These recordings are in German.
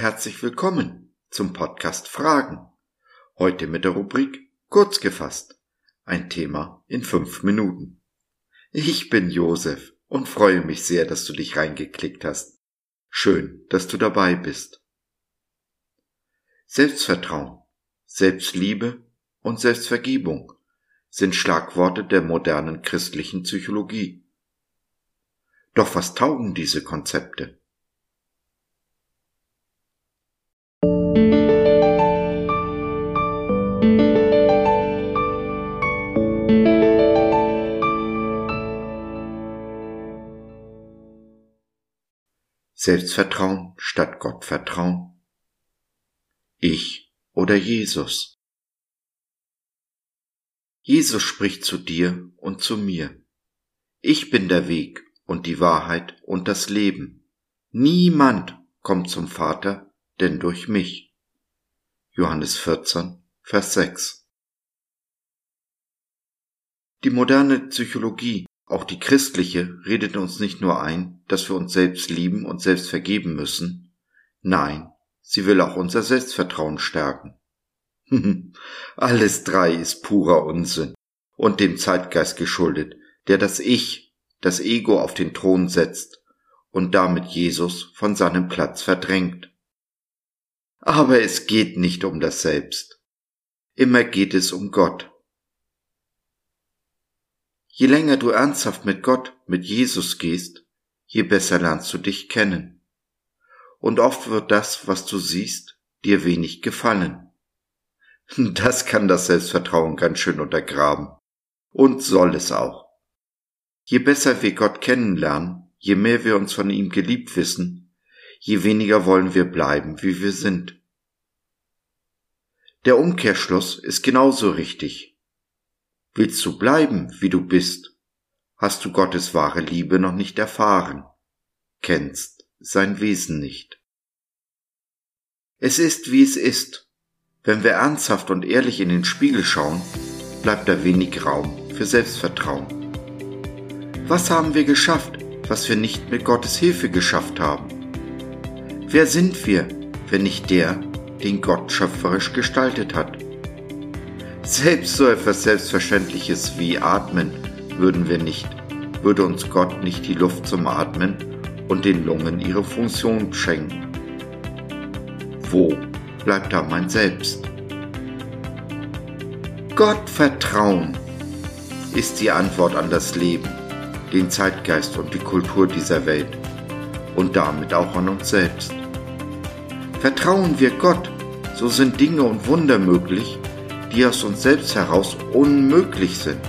herzlich willkommen zum Podcast Fragen. Heute mit der Rubrik Kurz gefasst. Ein Thema in fünf Minuten. Ich bin Josef und freue mich sehr, dass du dich reingeklickt hast. Schön, dass du dabei bist. Selbstvertrauen, Selbstliebe und Selbstvergebung sind Schlagworte der modernen christlichen Psychologie. Doch was taugen diese Konzepte? Selbstvertrauen statt Gottvertrauen? Ich oder Jesus? Jesus spricht zu dir und zu mir. Ich bin der Weg und die Wahrheit und das Leben. Niemand kommt zum Vater, denn durch mich. Johannes 14, Vers 6. Die moderne Psychologie auch die christliche redet uns nicht nur ein, dass wir uns selbst lieben und selbst vergeben müssen, nein, sie will auch unser Selbstvertrauen stärken. Alles drei ist purer Unsinn und dem Zeitgeist geschuldet, der das Ich, das Ego auf den Thron setzt und damit Jesus von seinem Platz verdrängt. Aber es geht nicht um das Selbst. Immer geht es um Gott, Je länger du ernsthaft mit Gott, mit Jesus gehst, je besser lernst du dich kennen. Und oft wird das, was du siehst, dir wenig gefallen. Das kann das Selbstvertrauen ganz schön untergraben. Und soll es auch. Je besser wir Gott kennenlernen, je mehr wir uns von ihm geliebt wissen, je weniger wollen wir bleiben, wie wir sind. Der Umkehrschluss ist genauso richtig. Willst du bleiben, wie du bist, hast du Gottes wahre Liebe noch nicht erfahren, kennst sein Wesen nicht. Es ist, wie es ist. Wenn wir ernsthaft und ehrlich in den Spiegel schauen, bleibt da wenig Raum für Selbstvertrauen. Was haben wir geschafft, was wir nicht mit Gottes Hilfe geschafft haben? Wer sind wir, wenn nicht der, den Gott schöpferisch gestaltet hat? Selbst so etwas Selbstverständliches wie Atmen würden wir nicht, würde uns Gott nicht die Luft zum Atmen und den Lungen ihre Funktion schenken. Wo bleibt da mein Selbst? Gott vertrauen ist die Antwort an das Leben, den Zeitgeist und die Kultur dieser Welt und damit auch an uns selbst. Vertrauen wir Gott, so sind Dinge und Wunder möglich, die aus uns selbst heraus unmöglich sind.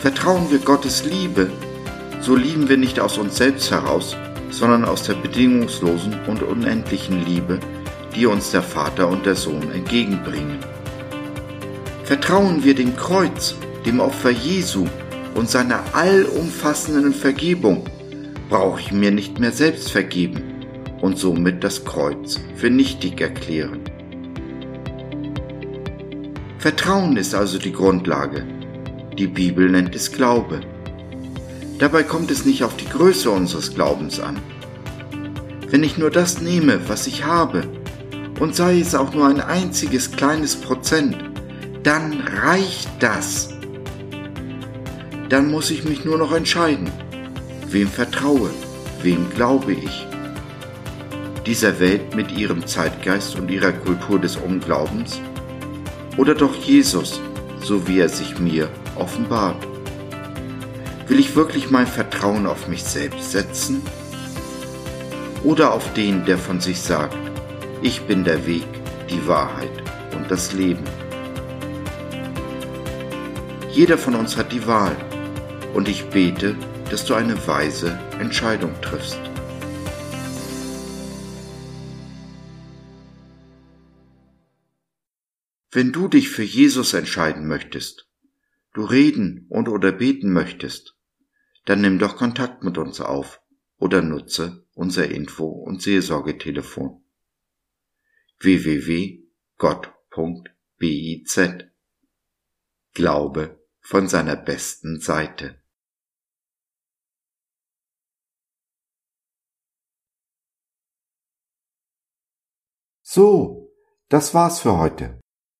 Vertrauen wir Gottes Liebe, so lieben wir nicht aus uns selbst heraus, sondern aus der bedingungslosen und unendlichen Liebe, die uns der Vater und der Sohn entgegenbringen. Vertrauen wir dem Kreuz, dem Opfer Jesu und seiner allumfassenden Vergebung, brauche ich mir nicht mehr selbst vergeben und somit das Kreuz für nichtig erklären. Vertrauen ist also die Grundlage. Die Bibel nennt es Glaube. Dabei kommt es nicht auf die Größe unseres Glaubens an. Wenn ich nur das nehme, was ich habe, und sei es auch nur ein einziges kleines Prozent, dann reicht das. Dann muss ich mich nur noch entscheiden, wem vertraue, wem glaube ich. Dieser Welt mit ihrem Zeitgeist und ihrer Kultur des Unglaubens oder doch Jesus, so wie er sich mir offenbart? Will ich wirklich mein Vertrauen auf mich selbst setzen? Oder auf den, der von sich sagt, ich bin der Weg, die Wahrheit und das Leben? Jeder von uns hat die Wahl und ich bete, dass du eine weise Entscheidung triffst. Wenn du dich für Jesus entscheiden möchtest, du reden und oder beten möchtest, dann nimm doch Kontakt mit uns auf oder nutze unser Info- und Seelsorgetelefon www.gott.biz Glaube von seiner besten Seite. So, das war's für heute.